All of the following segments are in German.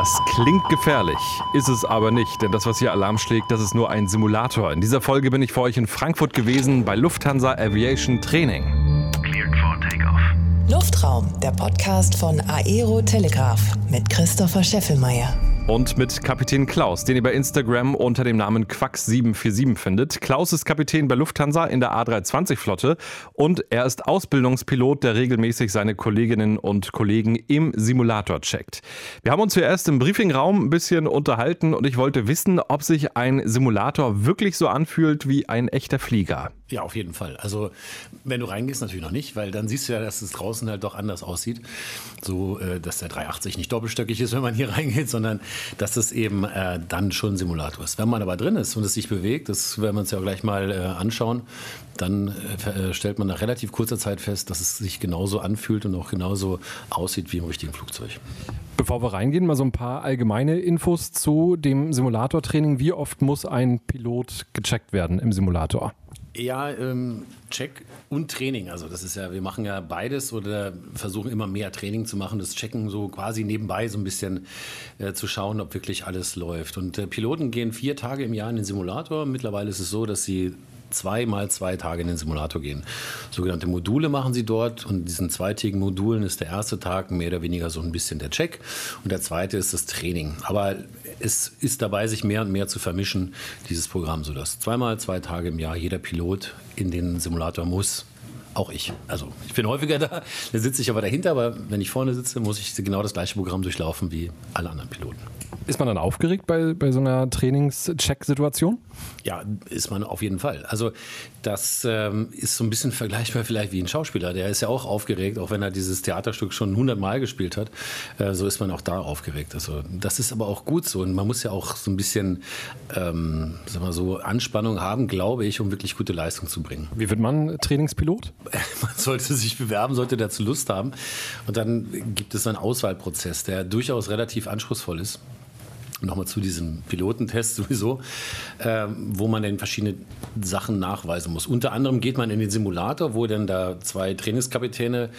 Das klingt gefährlich, ist es aber nicht, denn das, was hier Alarm schlägt, das ist nur ein Simulator. In dieser Folge bin ich für euch in Frankfurt gewesen bei Lufthansa Aviation Training. Cleared for takeoff. Luftraum, der Podcast von Aero Telegraph mit Christopher Scheffelmeier und mit Kapitän Klaus, den ihr bei Instagram unter dem Namen Quax747 findet. Klaus ist Kapitän bei Lufthansa in der A320-Flotte und er ist Ausbildungspilot, der regelmäßig seine Kolleginnen und Kollegen im Simulator checkt. Wir haben uns zuerst im Briefingraum ein bisschen unterhalten und ich wollte wissen, ob sich ein Simulator wirklich so anfühlt wie ein echter Flieger. Ja, auf jeden Fall. Also, wenn du reingehst, natürlich noch nicht, weil dann siehst du ja, dass es draußen halt doch anders aussieht. So, äh, dass der 380 nicht doppelstöckig ist, wenn man hier reingeht, sondern dass es eben äh, dann schon ein Simulator ist. Wenn man aber drin ist und es sich bewegt, das werden wir uns ja gleich mal äh, anschauen, dann äh, stellt man nach relativ kurzer Zeit fest, dass es sich genauso anfühlt und auch genauso aussieht wie im richtigen Flugzeug. Bevor wir reingehen, mal so ein paar allgemeine Infos zu dem Simulatortraining. Wie oft muss ein Pilot gecheckt werden im Simulator? Ja, ähm, Check und Training. Also das ist ja, wir machen ja beides oder versuchen immer mehr Training zu machen. Das Checken so quasi nebenbei so ein bisschen äh, zu schauen, ob wirklich alles läuft. Und äh, Piloten gehen vier Tage im Jahr in den Simulator. Mittlerweile ist es so, dass sie zweimal zwei Tage in den Simulator gehen. Sogenannte Module machen sie dort und diesen zweitägigen Modulen ist der erste Tag mehr oder weniger so ein bisschen der Check und der zweite ist das Training. Aber es ist dabei, sich mehr und mehr zu vermischen, dieses Programm, sodass zweimal zwei Tage im Jahr jeder Pilot in den Simulator muss. Auch ich. Also ich bin häufiger da, da sitze ich aber dahinter, aber wenn ich vorne sitze, muss ich genau das gleiche Programm durchlaufen wie alle anderen Piloten. Ist man dann aufgeregt bei, bei so einer Trainings-Check-Situation? Ja, ist man auf jeden Fall. Also das ähm, ist so ein bisschen vergleichbar vielleicht wie ein Schauspieler. Der ist ja auch aufgeregt, auch wenn er dieses Theaterstück schon hundertmal gespielt hat. Äh, so ist man auch da aufgeregt. Also das ist aber auch gut so. Und man muss ja auch so ein bisschen, ähm, sag mal so, Anspannung haben, glaube ich, um wirklich gute Leistung zu bringen. Wie wird man Trainingspilot? Man sollte sich bewerben, sollte dazu Lust haben. Und dann gibt es einen Auswahlprozess, der durchaus relativ anspruchsvoll ist nochmal zu diesem Pilotentest sowieso, äh, wo man dann verschiedene Sachen nachweisen muss. Unter anderem geht man in den Simulator, wo dann da zwei Trainingskapitäne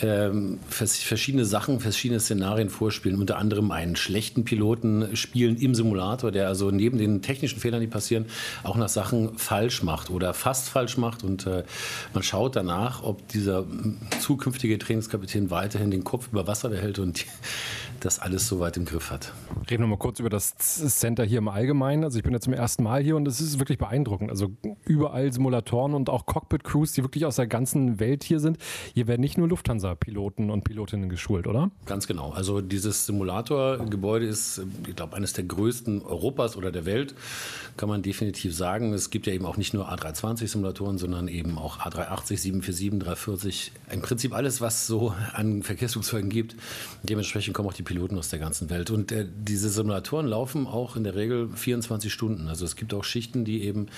äh, verschiedene Sachen, verschiedene Szenarien vorspielen. Unter anderem einen schlechten Piloten spielen im Simulator, der also neben den technischen Fehlern, die passieren, auch nach Sachen falsch macht oder fast falsch macht. Und äh, man schaut danach, ob dieser zukünftige Trainingskapitän weiterhin den Kopf über Wasser behält und die, das alles so weit im Griff hat. Reden wir mal kurz über das Center hier im Allgemeinen. Also ich bin ja zum ersten Mal hier und es ist wirklich beeindruckend. Also überall Simulatoren und auch Cockpit-Crews, die wirklich aus der ganzen Welt hier sind. Hier werden nicht nur Lufthansa-Piloten und Pilotinnen geschult, oder? Ganz genau. Also dieses Simulatorgebäude ist, ich glaube, eines der größten Europas oder der Welt, kann man definitiv sagen. Es gibt ja eben auch nicht nur A320-Simulatoren, sondern eben auch A380, 747, 340. Im Prinzip alles, was so an Verkehrsflugzeugen gibt. Dementsprechend kommen auch die Piloten aus der ganzen Welt. Und äh, diese Simulatoren laufen auch in der Regel 24 Stunden. Also es gibt auch Schichten, die eben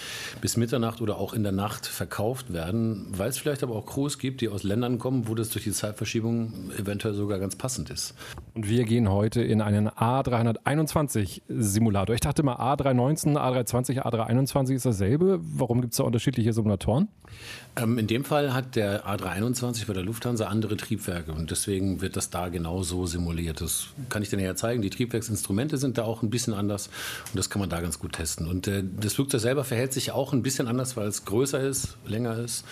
bis Mitternacht oder auch in der Nacht verkauft werden, weil es vielleicht aber auch Crews gibt, die aus Ländern kommen, wo das durch die Zeitverschiebung eventuell sogar ganz passend ist. Und wir gehen heute in einen A321 Simulator. Ich dachte mal A319, A320, A321 ist dasselbe. Warum gibt es da unterschiedliche Simulatoren? Ähm, in dem Fall hat der A321 bei der Lufthansa andere Triebwerke und deswegen wird das da genauso simuliert. Das kann ich dir näher zeigen. Die Triebwerksinstrumente sind da auch ein bisschen anders und das kann man da ganz gut testen. Und äh, das Flugzeug selber verhält sich auch ein bisschen anders, weil es größer ist, länger ist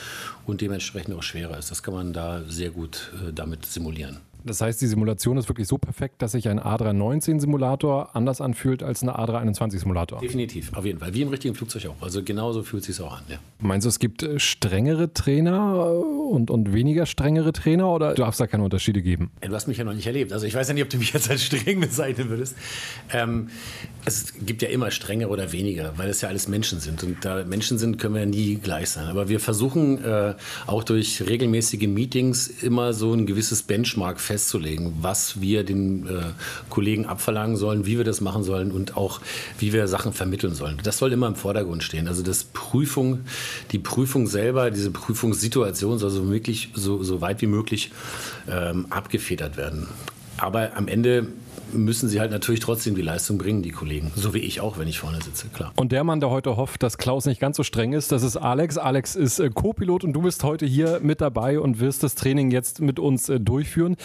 und dementsprechend auch schwerer ist. Das kann man da sehr gut äh, damit simulieren. Das heißt, die Simulation ist wirklich so perfekt, dass sich ein A319-Simulator anders anfühlt als ein A321-Simulator. Definitiv, auf jeden Fall. Wie im richtigen Flugzeug auch. Also genauso fühlt es sich auch an. Ja. Meinst du, es gibt äh, strengere Trainer äh, und, und weniger strengere Trainer oder darf es da keine Unterschiede geben? Du hast mich ja noch nicht erlebt. Also ich weiß ja nicht, ob du mich jetzt als streng bezeichnen würdest. Ähm, es gibt ja immer strengere oder weniger, weil es ja alles Menschen sind. Und da Menschen sind, können wir ja nie gleich sein. Aber wir versuchen äh, auch durch regelmäßige Meetings immer so ein gewisses Benchmark festzustellen festzulegen, was wir den äh, Kollegen abverlangen sollen, wie wir das machen sollen und auch wie wir Sachen vermitteln sollen. Das soll immer im Vordergrund stehen. Also das Prüfung, die Prüfung selber, diese Prüfungssituation soll so, möglich, so, so weit wie möglich ähm, abgefedert werden. Aber am Ende müssen sie halt natürlich trotzdem die Leistung bringen, die Kollegen. So wie ich auch, wenn ich vorne sitze, klar. Und der Mann, der heute hofft, dass Klaus nicht ganz so streng ist, das ist Alex. Alex ist äh, Co-Pilot und du bist heute hier mit dabei und wirst das Training jetzt mit uns äh, durchführen.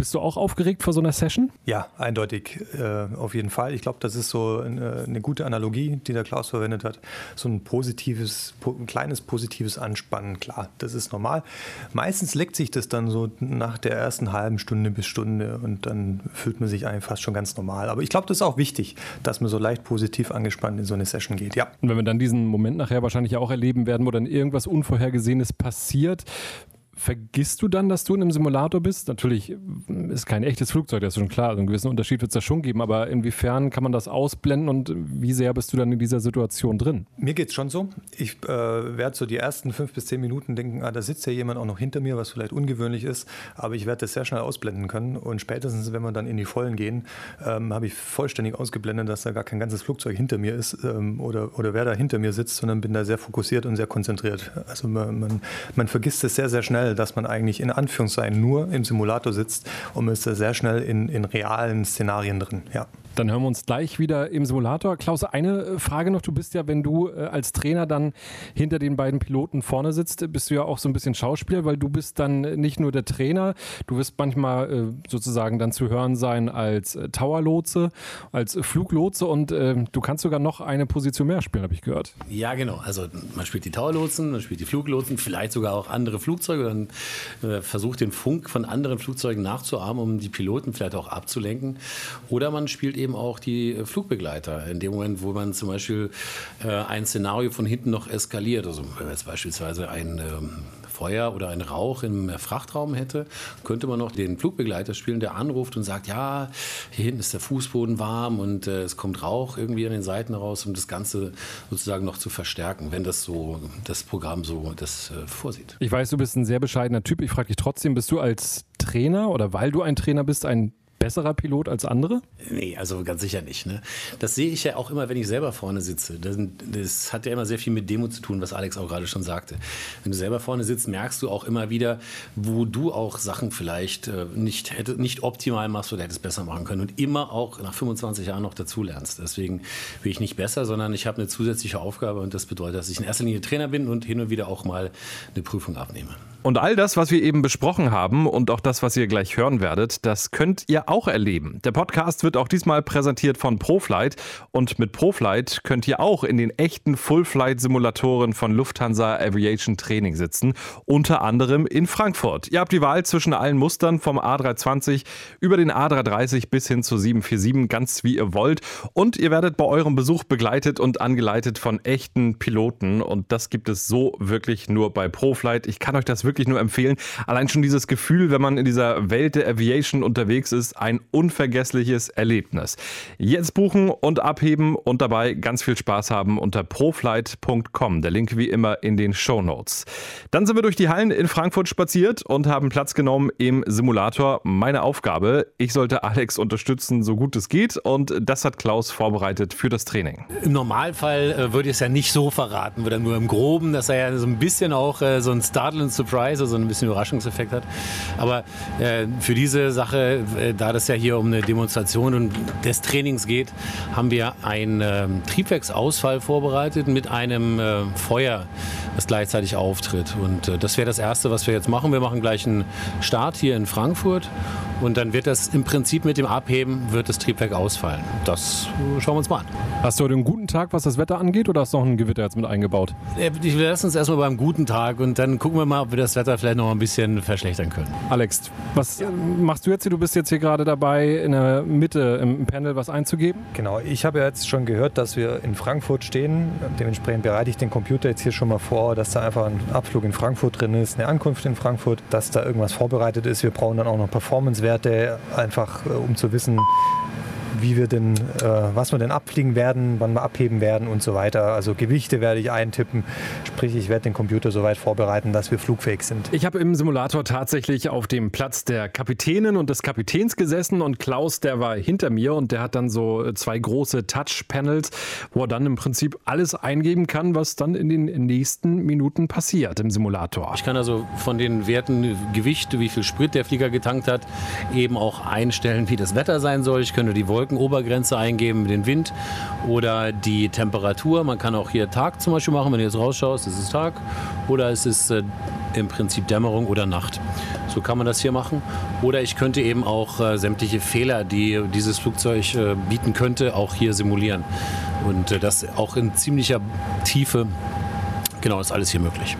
Bist du auch aufgeregt vor so einer Session? Ja, eindeutig, äh, auf jeden Fall. Ich glaube, das ist so eine, eine, gute Analogie, die der Klaus verwendet hat. So ein positives, po, ein kleines positives Anspannen, klar, das ist normal. Meistens leckt sich das dann so nach der ersten halben Stunde bis Stunde und dann fühlt man sich eigentlich fast schon ganz normal. Aber ich glaube, das ist auch wichtig, dass man so leicht positiv angespannt in so eine Session geht, ja. Und wenn wir dann diesen Moment nachher wahrscheinlich auch erleben werden, wo dann irgendwas Unvorhergesehenes passiert, vergisst du dann, dass du in einem Simulator bist? Natürlich ist kein echtes Flugzeug, das ist schon klar. Also einen gewissen Unterschied wird es da schon geben, aber inwiefern kann man das ausblenden und wie sehr bist du dann in dieser Situation drin? Mir geht es schon so. Ich äh, werde so die ersten fünf bis zehn Minuten denken, ah, da sitzt ja jemand auch noch hinter mir, was vielleicht ungewöhnlich ist, aber ich werde das sehr schnell ausblenden können und spätestens, wenn wir dann in die Vollen gehen, ähm, habe ich vollständig ausgeblendet, dass da gar kein ganzes Flugzeug hinter mir ist ähm, oder, oder wer da hinter mir sitzt, sondern bin da sehr fokussiert und sehr konzentriert. Also man, man, man vergisst es sehr, sehr schnell dass man eigentlich in Anführungszeichen nur im Simulator sitzt und ist da sehr schnell in, in realen Szenarien drin. Ja. Dann hören wir uns gleich wieder im Simulator. Klaus, eine äh, Frage noch. Du bist ja, wenn du äh, als Trainer dann hinter den beiden Piloten vorne sitzt, bist du ja auch so ein bisschen Schauspieler, weil du bist dann nicht nur der Trainer, du wirst manchmal äh, sozusagen dann zu hören sein als Towerlotse, als Fluglotse und du kannst sogar noch eine Position mehr spielen, habe ich gehört. Ja, genau. Also man spielt die Towerlotsen, man spielt die Fluglotsen, vielleicht sogar auch andere Flugzeuge. Dann versucht den Funk von anderen Flugzeugen nachzuahmen, um die Piloten vielleicht auch abzulenken. Oder man spielt eben auch die äh, Flugbegleiter. In dem Moment, wo man zum Beispiel äh, ein Szenario von hinten noch eskaliert, also wenn man jetzt beispielsweise ein ähm, Feuer oder ein Rauch im Frachtraum hätte, könnte man noch den Flugbegleiter spielen, der anruft und sagt, ja, hier hinten ist der Fußboden warm und äh, es kommt Rauch irgendwie an den Seiten raus, um das Ganze sozusagen noch zu verstärken, wenn das so das Programm so das äh, vorsieht. Ich weiß, du bist ein sehr bescheidener Typ. Ich frage dich trotzdem, bist du als Trainer oder weil du ein Trainer bist, ein besserer Pilot als andere? Nee, also ganz sicher nicht. Ne? Das sehe ich ja auch immer, wenn ich selber vorne sitze. Das, das, hat ja immer sehr viel mit Demo zu tun, was Alex auch gerade schon sagte. Wenn du selber vorne sitzt, merkst du auch immer wieder, wo du auch Sachen vielleicht äh, nicht, hätte, nicht optimal machst oder hättest besser machen können. Und immer auch nach 25 Jahren noch dazulernst. Deswegen bin ich nicht besser, sondern ich habe eine zusätzliche Aufgabe und das bedeutet, dass ich in erster Linie Trainer bin und hin und wieder auch mal eine Prüfung abnehme. Und all das, was wir eben besprochen haben und auch das, was ihr gleich hören werdet, das könnt ihr auch erleben. Der Podcast wird auch diesmal präsentiert von ProFlight und mit ProFlight könnt ihr auch in den echten Full-Flight-Simulatoren von Lufthansa Aviation Training sitzen, unter anderem in Frankfurt. Ihr habt die Wahl zwischen allen Mustern vom A320 über den A330 bis hin zu 747, ganz wie ihr wollt. Und ihr werdet bei eurem Besuch begleitet und angeleitet von echten Piloten und das gibt es so wirklich nur bei ProFlight. Ich kann euch das wirklich wirklich nur empfehlen. Allein schon dieses Gefühl, wenn man in dieser Welt der Aviation unterwegs ist, ein unvergessliches Erlebnis. Jetzt buchen und abheben und dabei ganz viel Spaß haben unter proflight.com. Der Link wie immer in den Show Notes. Dann sind wir durch die Hallen in Frankfurt spaziert und haben Platz genommen im Simulator. Meine Aufgabe, ich sollte Alex unterstützen, so gut es geht und das hat Klaus vorbereitet für das Training. Im Normalfall äh, würde ich es ja nicht so verraten, würde nur im Groben, dass er ja so ein bisschen auch äh, so ein Startle and Surprise Surprise, also ein bisschen Überraschungseffekt hat. Aber äh, für diese Sache, äh, da das ja hier um eine Demonstration und des Trainings geht, haben wir einen äh, Triebwerksausfall vorbereitet mit einem äh, Feuer, das gleichzeitig auftritt. Und äh, das wäre das Erste, was wir jetzt machen. Wir machen gleich einen Start hier in Frankfurt und dann wird das im Prinzip mit dem Abheben wird das Triebwerk ausfallen. Das schauen wir uns mal an. Hast du heute einen guten Tag, was das Wetter angeht, oder hast du noch ein Gewitter jetzt mit eingebaut? Äh, ich lasse uns erstmal beim guten Tag und dann gucken wir mal, ob wir das Wetter vielleicht noch ein bisschen verschlechtern können. Alex, was ja. machst du jetzt hier? Du bist jetzt hier gerade dabei, in der Mitte im Panel was einzugeben? Genau, ich habe jetzt schon gehört, dass wir in Frankfurt stehen. Dementsprechend bereite ich den Computer jetzt hier schon mal vor, dass da einfach ein Abflug in Frankfurt drin ist, eine Ankunft in Frankfurt, dass da irgendwas vorbereitet ist. Wir brauchen dann auch noch Performance-Werte Werte, einfach äh, um zu wissen, wie wir denn, äh, was wir denn abfliegen werden, wann wir abheben werden und so weiter. Also Gewichte werde ich eintippen, sprich ich werde den Computer so weit vorbereiten, dass wir flugfähig sind. Ich habe im Simulator tatsächlich auf dem Platz der Kapitänin und des Kapitäns gesessen und Klaus, der war hinter mir und der hat dann so zwei große Touch-Panels, wo er dann im Prinzip alles eingeben kann, was dann in den nächsten Minuten passiert im Simulator. Ich kann also von den Werten Gewicht, wie viel Sprit der Flieger getankt hat, eben auch einstellen, wie das Wetter sein soll. Ich könnte die Wolken Wolkenobergrenze eingeben, den Wind oder die Temperatur. Man kann auch hier Tag zum Beispiel machen, wenn du jetzt rausschaust, ist es Tag. Oder es ist äh, im Prinzip Dämmerung oder Nacht. So kann man das hier machen. Oder ich könnte eben auch äh, sämtliche Fehler, die dieses Flugzeug äh, bieten könnte, auch hier simulieren. Und äh, das auch in ziemlicher Tiefe. Genau, ist alles hier möglich.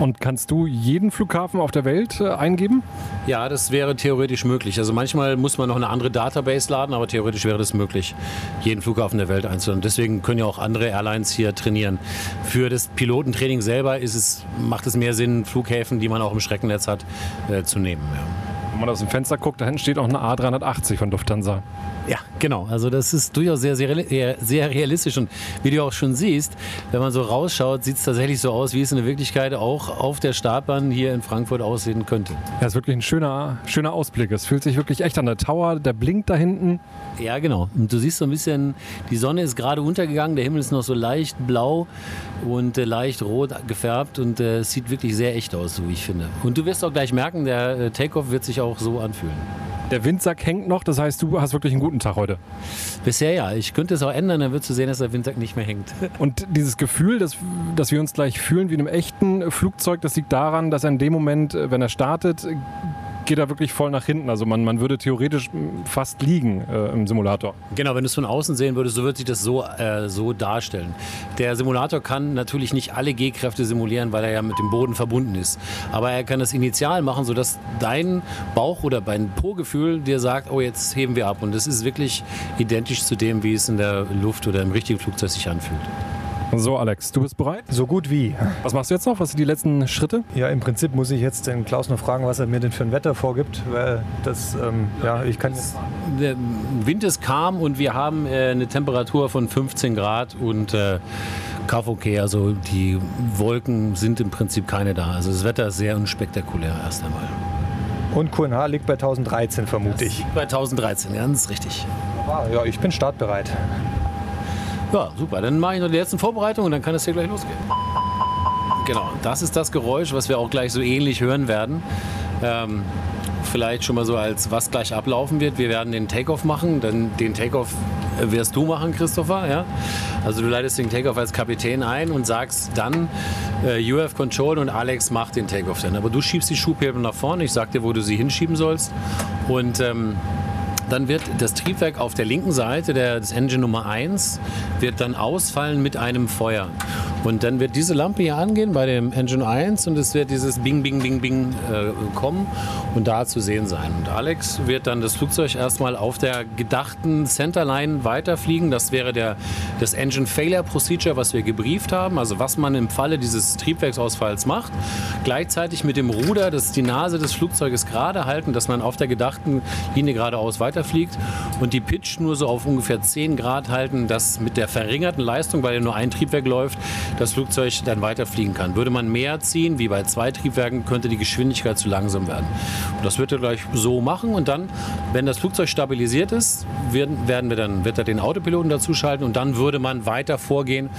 Und kannst du jeden Flughafen auf der Welt äh, eingeben? Ja, das wäre theoretisch möglich. Also manchmal muss man noch eine andere Database laden, aber theoretisch wäre das möglich, jeden Flughafen der Welt einzuladen. Deswegen können ja auch andere Airlines hier trainieren. Für das Pilotentraining selber es, macht es mehr Sinn, Flughäfen, die man auch im Schreckennetz hat, äh, zu nehmen. Ja. Wenn man aus dem Fenster guckt, da hinten steht auch eine A380 von Lufthansa. Ja, genau. Also das ist durchaus sehr, sehr, sehr realistisch. Und wie du auch schon siehst, wenn man so rausschaut, sieht es tatsächlich so aus, wie es in der Wirklichkeit auch auf der Startbahn hier in Frankfurt aussehen könnte. Ja, ist wirklich ein schöner, schöner Ausblick. Es fühlt sich wirklich echt an. Der Tower, der blinkt da hinten. Ja, genau. Und du siehst so ein bisschen, die Sonne ist gerade untergegangen, der Himmel ist noch so leicht blau und äh, leicht rot gefärbt und äh, es sieht wirklich sehr echt aus, so wie ich finde. Und du wirst auch gleich merken, der äh, Takeoff wird sich auch so anfühlen. Der Windsack hängt noch, das heißt, du hast wirklich einen guten Tag heute. Bisher ja. Ich könnte es auch ändern, dann würdest du sehen, dass der Windsack nicht mehr hängt. Und dieses Gefühl, dass, dass wir uns gleich fühlen wie in einem echten Flugzeug, das liegt daran, dass er in dem Moment, wenn er startet, geht er wirklich voll nach hinten. Also man, man würde theoretisch fast liegen äh, im Simulator. Genau, wenn du es von außen sehen würdest, so würde sich das so, äh, so darstellen. Der Simulator kann natürlich nicht alle G-Kräfte simulieren, weil er ja mit dem Boden verbunden ist. Aber er kann das initial machen, sodass dein Bauch oder dein Po-Gefühl dir sagt, oh, jetzt heben wir ab. Und das ist wirklich identisch zu dem, wie es in der Luft oder im richtigen Flugzeug sich anfühlt. So, Alex, du bist bereit? So gut wie. Was machst du jetzt noch? Was sind die letzten Schritte? Ja, im Prinzip muss ich jetzt den Klaus noch fragen, was er mir denn für ein Wetter vorgibt, weil das, ähm, ja, ich kann jetzt. Der Wind ist calm und wir haben äh, eine Temperatur von 15 Grad und äh, KVK, also die Wolken sind im Prinzip keine da. Also das Wetter ist sehr unspektakulär erst einmal. Und QNH liegt bei 1013, vermute ich. Bei 1013, ganz richtig. Ah, ja, ich bin startbereit. Ja, super. Dann mache ich noch die letzten Vorbereitungen und dann kann es hier gleich losgehen. Genau, das ist das Geräusch, was wir auch gleich so ähnlich hören werden. Ähm, vielleicht schon mal so als was gleich ablaufen wird. Wir werden den Takeoff machen, dann den Takeoff wirst du machen, Christopher. Ja? Also du leitest den Takeoff als Kapitän ein und sagst dann, äh, you have control und Alex macht den Takeoff dann. Aber du schiebst die Schubhebel nach vorne, ich sag dir, wo du sie hinschieben sollst. Und ähm, dann wird das Triebwerk auf der linken Seite der, des Engine Nummer 1 wird dann ausfallen mit einem Feuer. Und dann wird diese Lampe hier angehen bei dem Engine 1 und es wird dieses Bing, Bing, Bing, Bing äh, kommen und da zu sehen sein. Und Alex wird dann das Flugzeug erstmal auf der gedachten Centerline weiterfliegen. Das wäre der, das Engine Failure Procedure, was wir gebrieft haben, also was man im Falle dieses Triebwerksausfalls macht. Gleichzeitig mit dem Ruder, dass die Nase des Flugzeuges gerade halten, dass man auf der gedachten Linie geradeaus weiterfliegt und die Pitch nur so auf ungefähr 10 Grad halten, dass mit der verringerten Leistung, weil ja nur ein Triebwerk läuft, das Flugzeug dann weiterfliegen kann. Würde man mehr ziehen, wie bei zwei Triebwerken, könnte die Geschwindigkeit zu langsam werden. Und das wird er gleich so machen und dann, wenn das Flugzeug stabilisiert ist, werden, wir dann, wird er den Autopiloten dazuschalten und dann würde man weiter vorgehen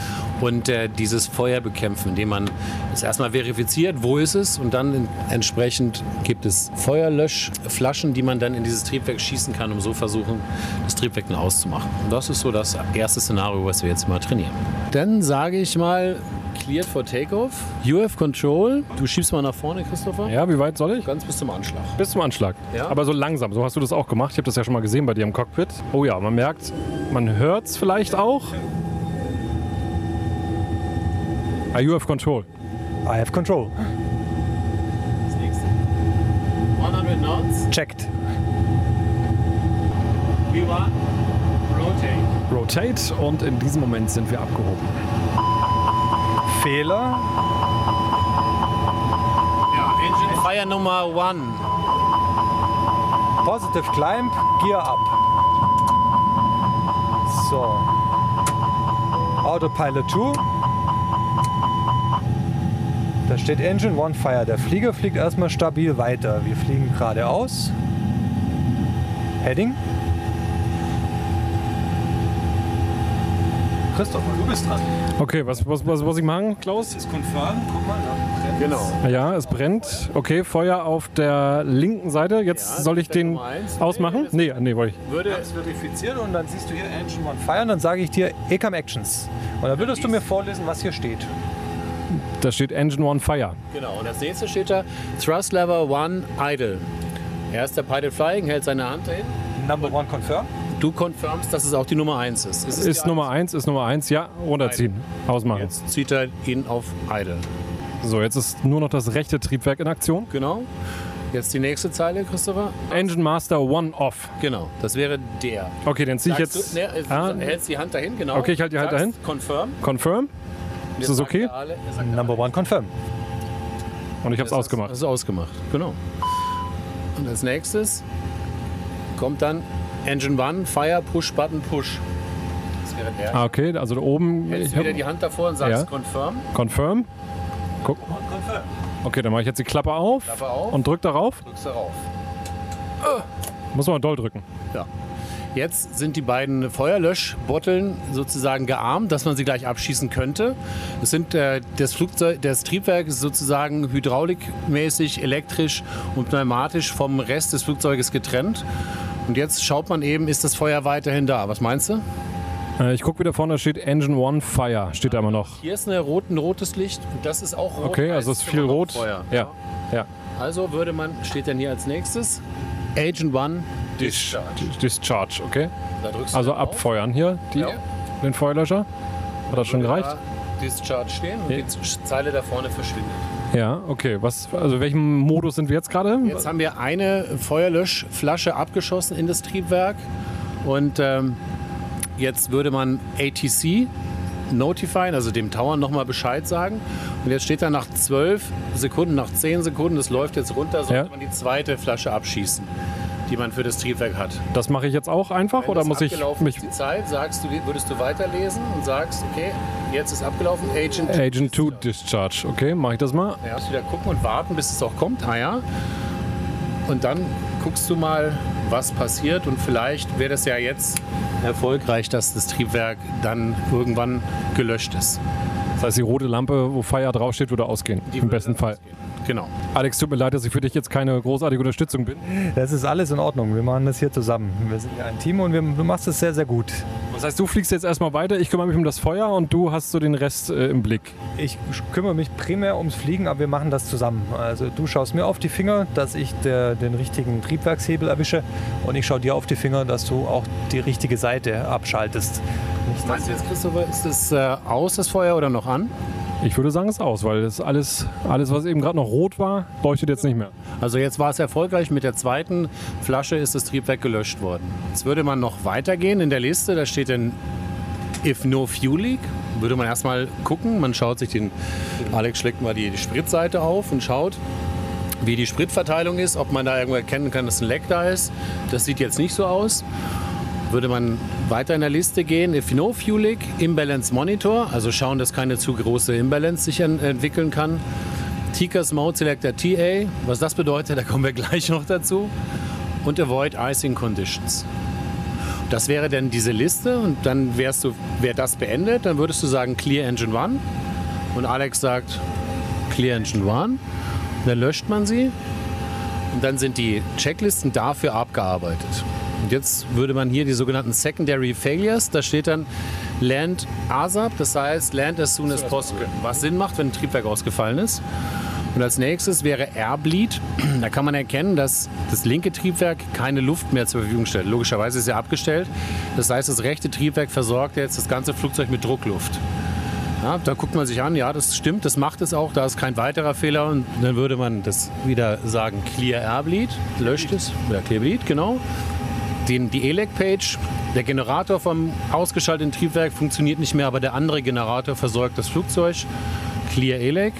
und äh, dieses Feuer bekämpfen, indem man es erstmal verifiziert, wo ist es und dann entsprechend gibt es Feuerlöschflaschen, die man dann in dieses Triebwerk schießen kann, um so versuchen, das Triebwerk auszumachen. Und das ist so das erste Szenario, was wir jetzt mal trainieren. Dann sage ich mal, cleared for takeoff. You have control. Du schiebst mal nach vorne, Christopher. Ja, wie weit soll ich? Ganz bis zum Anschlag. Bis zum Anschlag. Ja. Aber so langsam. So hast du das auch gemacht. Ich habe das ja schon mal gesehen bei dir im Cockpit. Oh ja, man merkt, man hört es vielleicht auch. Ah, you have control. I have control. Das nächste. 100 knots. Checked. V1. Rotate. Rotate und in diesem Moment sind wir abgehoben. Fehler. Ja, Engine Fire Nummer 1. Positive Climb, Gear up. So. Autopilot 2. Da steht Engine One Fire. Der Flieger fliegt erstmal stabil weiter. Wir fliegen geradeaus. Heading. Christopher, du bist dran. Okay, was, was, was muss ich machen, Klaus? ist confirmed. Guck mal, da brennt Genau. Ja, es brennt. Okay, Feuer auf der linken Seite. Jetzt Ja, soll ich den Nummer eins. ausmachen? Nee, nee, wollte ich. Würde Das verifiziert und dann siehst du hier Engine One Fire und dann sage ich dir ECAM Actions. Und dann würdest du mir vorlesen, was hier steht. Da steht Engine One Fire. Genau, und als nächstes steht da Thrust Lever One Idle. Er ist der Pilot Flying, hält seine Hand dahin. Number one confirm. Du confirmst, dass es auch die Nummer 1 ist. Es Ist die Nummer 1, ist Nummer 1, ja, runterziehen, ausmachen. Jetzt zieht er ihn auf Idle. So, jetzt ist nur noch das rechte Triebwerk in Aktion. Genau. Jetzt die nächste Zeile, Christopher. Engine Master One Off. Genau, das wäre der. Okay, dann ziehe ich jetzt. Du, ne, Ah, du hältst die Hand dahin, genau. Okay, ich halte die Hand dahin. Confirm. confirm. Ist das okay? Number one confirm. Und ich habe es ausgemacht. Das ist ausgemacht, genau. Und als nächstes kommt dann Engine One, Fire, Push, Button, Push. Das wäre der. Ah, okay, also da oben. Hältst Ich du wieder hab, die Hand davor und sagst Ja. Confirm. confirm. Guck. Okay, dann mache ich jetzt die Klappe auf, Klappe auf. und drück darauf. Drückst darauf. Muss man doll drücken. Ja. Jetzt sind die beiden Feuerlöschbotteln sozusagen gearmt, dass man sie gleich abschießen könnte. Es sind äh, das Flugzeug, das Triebwerk ist sozusagen hydraulikmäßig, elektrisch und pneumatisch vom Rest des Flugzeuges getrennt. Und jetzt schaut man eben, ist das Feuer weiterhin da? Was meinst du? Äh, ich gucke wieder vorne, da steht Engine One Fire. Steht da immer noch. Hier ist eine rot, ein rotes Licht und das ist auch rot. Okay, also ist viel rot. Feuer. Ja. ja. Also würde man, steht dann hier als nächstes, Agent One Discharge. Discharge, okay. Da drückst du Also dann auf. abfeuern hier, die, Ja. den Feuerlöscher. Hat das schon gereicht? da Discharge stehen und die Zeile da vorne verschwindet. Ja, okay. Was, also welchem Modus sind wir jetzt gerade? Jetzt haben wir eine Feuerlöschflasche abgeschossen in das Triebwerk und ähm, jetzt würde man ATC notifieren, also dem Tower nochmal Bescheid sagen. Und jetzt steht da nach 12 Sekunden, nach 10 Sekunden, das läuft jetzt runter, sollte Ja. man die zweite Flasche abschießen, die man für das Triebwerk hat. Das mache ich jetzt auch einfach Wenn oder muss ich mich die Zeit, sagst du, würdest du weiterlesen und sagst, okay, jetzt ist abgelaufen, Agent. Agent 2 Discharge? Okay, mache ich das mal. Ja, wieder gucken und warten, bis es auch kommt. Ah ja. Und dann guckst du mal, was passiert. Und vielleicht wäre das ja jetzt erfolgreich, dass das Triebwerk dann irgendwann gelöscht ist. Das heißt, die rote Lampe, wo Fire draufsteht, würde ausgehen. Die Im würde besten Fall. ausgehen. Genau. Alex, tut mir leid, dass ich für dich jetzt keine großartige Unterstützung bin. Das ist alles in Ordnung. Wir machen das hier zusammen. Wir sind ja ein Team und wir, du machst es sehr, sehr gut. Das heißt, du fliegst jetzt erstmal weiter, ich kümmere mich um das Feuer und du hast so den Rest äh, im Blick. Ich kümmere mich primär ums Fliegen, aber wir machen das zusammen. Also du schaust mir auf die Finger, dass ich der, den richtigen Triebwerkshebel erwische und ich schaue dir auf die Finger, dass du auch die richtige Seite abschaltest. Nicht, Meinst du jetzt, Christopher, ist das äh, aus, das Feuer, oder noch an? Ich würde sagen, es ist aus, weil das alles, alles was eben gerade noch rot war, leuchtet jetzt nicht mehr. Also jetzt war es erfolgreich. Mit der zweiten Flasche ist das Triebwerk gelöscht worden. Jetzt würde man noch weitergehen in der Liste. Da steht dann If no fuel leak. Würde man erstmal gucken. Man schaut sich den, Alex schlägt mal die, die Spritseite auf und schaut, wie die Spritverteilung ist, ob man da irgendwo erkennen kann, dass ein Leck da ist. Das sieht jetzt nicht so aus. Würde man weiter in der Liste gehen, if no fuel leak, Imbalance Monitor, also schauen, dass keine zu große Imbalance sich en- entwickeln kann. TCAS Mode Selector TA, was das bedeutet, da kommen wir gleich noch dazu. Und Avoid Icing Conditions. Das wäre dann diese Liste und dann wärst du, wäre das beendet, dann würdest du sagen Clear Engine One und Alex sagt Clear Engine One. Dann löscht man sie und dann sind die Checklisten dafür abgearbeitet. Und jetzt würde man hier die sogenannten Secondary Failures, da steht dann Land ASAP, das heißt Land as soon as possible, was Sinn macht, wenn ein Triebwerk ausgefallen ist. Und als nächstes wäre Airbleed. Da kann man erkennen, dass das linke Triebwerk keine Luft mehr zur Verfügung stellt. Logischerweise ist er abgestellt. Das heißt, das rechte Triebwerk versorgt jetzt das ganze Flugzeug mit Druckluft. Ja, da guckt man sich an, ja, das stimmt, das macht es auch, da ist kein weiterer Fehler und dann würde man das wieder sagen, Clear Airbleed, löscht es, ja, Clear Bleed, genau. Den, die ELEC-Page, der Generator vom ausgeschalteten Triebwerk funktioniert nicht mehr, aber der andere Generator versorgt das Flugzeug, Clear ELEC.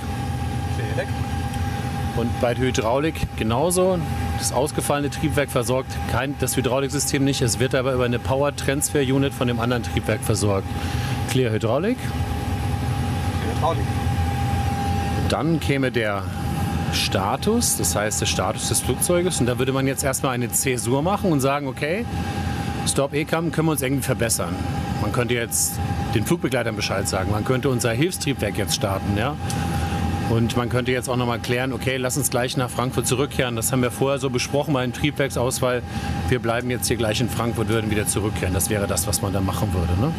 Und bei der Hydraulik genauso. Das ausgefallene Triebwerk versorgt kein, das Hydrauliksystem nicht. Es wird aber über eine Power Transfer Unit von dem anderen Triebwerk versorgt. Clear Hydraulik. Dann käme der Status, das heißt der Status des Flugzeuges. Und da würde man jetzt erstmal eine Zäsur machen und sagen, okay, Stop ECAM können wir uns irgendwie verbessern. Man könnte jetzt den Flugbegleitern Bescheid sagen. Man könnte unser Hilfstriebwerk jetzt starten. Ja? Und man könnte jetzt auch nochmal klären, okay, lass uns gleich nach Frankfurt zurückkehren. Das haben wir vorher so besprochen bei dem Triebwerksausfall. Wir bleiben jetzt hier gleich in Frankfurt, würden wieder zurückkehren. Das wäre das, was man da machen würde. Ne?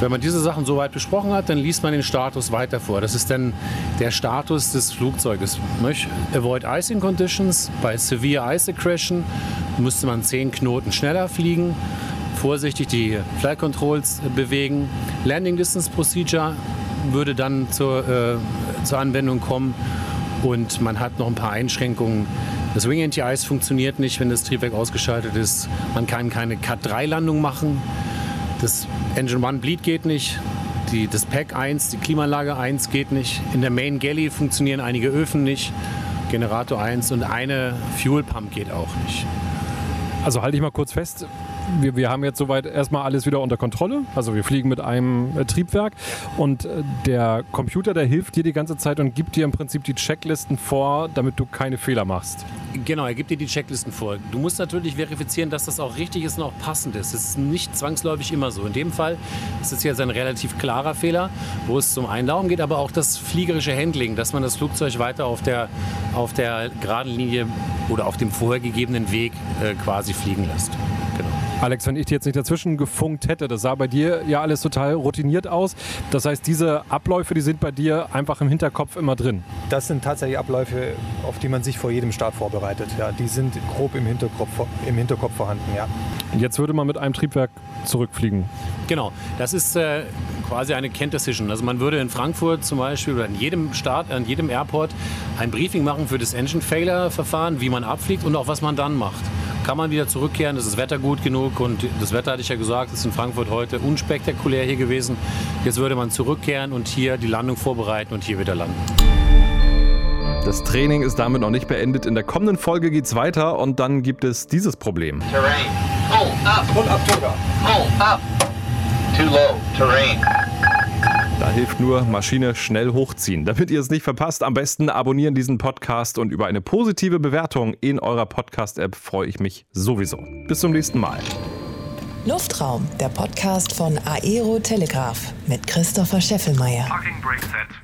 Wenn man diese Sachen soweit besprochen hat, dann liest man den Status weiter vor. Das ist dann der Status des Flugzeuges. Avoid icing conditions. Bei severe ice accretion müsste man 10 Knoten schneller fliegen. Vorsichtig die Flight Controls bewegen. Landing Distance Procedure würde dann zur, äh, zur Anwendung kommen. Und man hat noch ein paar Einschränkungen. Das Wing Anti-Ice funktioniert nicht, wenn das Triebwerk ausgeschaltet ist. Man kann keine Cut-3-Landung machen. Das Engine 1 Bleed geht nicht. Die, das Pack 1, die Klimaanlage 1 geht nicht. In der Main Galley funktionieren einige Öfen nicht. Generator 1 und eine Fuel Pump geht auch nicht. Also halte ich mal kurz fest, wir, wir haben jetzt soweit erstmal alles wieder unter Kontrolle. Also wir fliegen mit einem äh, Triebwerk und äh, der Computer, der hilft dir die ganze Zeit und gibt dir im Prinzip die Checklisten vor, damit du keine Fehler machst. Genau, er gibt dir die Checklisten vor. Du musst natürlich verifizieren, dass das auch richtig ist und auch passend ist. Es ist nicht zwangsläufig immer so. In dem Fall ist es jetzt ein relativ klarer Fehler, wo es zum darum geht, aber auch das fliegerische Handling, dass man das Flugzeug weiter auf der, auf der geraden Linie oder auf dem vorhergegebenen Weg äh, quasi fliegen lässt. Alex, wenn ich dir jetzt nicht dazwischen gefunkt hätte, das sah bei dir ja alles total routiniert aus. Das heißt, diese Abläufe, die sind bei dir einfach im Hinterkopf immer drin. Das sind tatsächlich Abläufe, auf die man sich vor jedem Start vorbereitet. Ja, die sind grob im Hinterkopf, im Hinterkopf vorhanden. Ja. Und jetzt würde man mit einem Triebwerk zurückfliegen. Genau, das ist äh, quasi eine Kent Decision. Also man würde in Frankfurt zum Beispiel oder in jedem Start, an jedem Airport ein Briefing machen für das Engine Failure Verfahren, wie man abfliegt und auch was man dann macht kann man wieder zurückkehren. Ist das Wetter gut genug? Und das Wetter, hatte ich ja gesagt, ist in Frankfurt heute unspektakulär hier gewesen. Jetzt würde man zurückkehren und hier die Landung vorbereiten und hier wieder landen. Das Training ist damit noch nicht beendet. In der kommenden Folge geht es weiter und dann gibt es dieses Problem. Terrain. Pull up. Pull up, Pull up. Too low. Terrain. Da hilft nur Maschine schnell hochziehen. Damit ihr es nicht verpasst, am besten abonnieren diesen Podcast und über eine positive Bewertung in eurer Podcast-App freue ich mich sowieso. Bis zum nächsten Mal. Luftraum, der Podcast von Aero Telegraph mit Christopher Scheffelmeier. Parking brake set.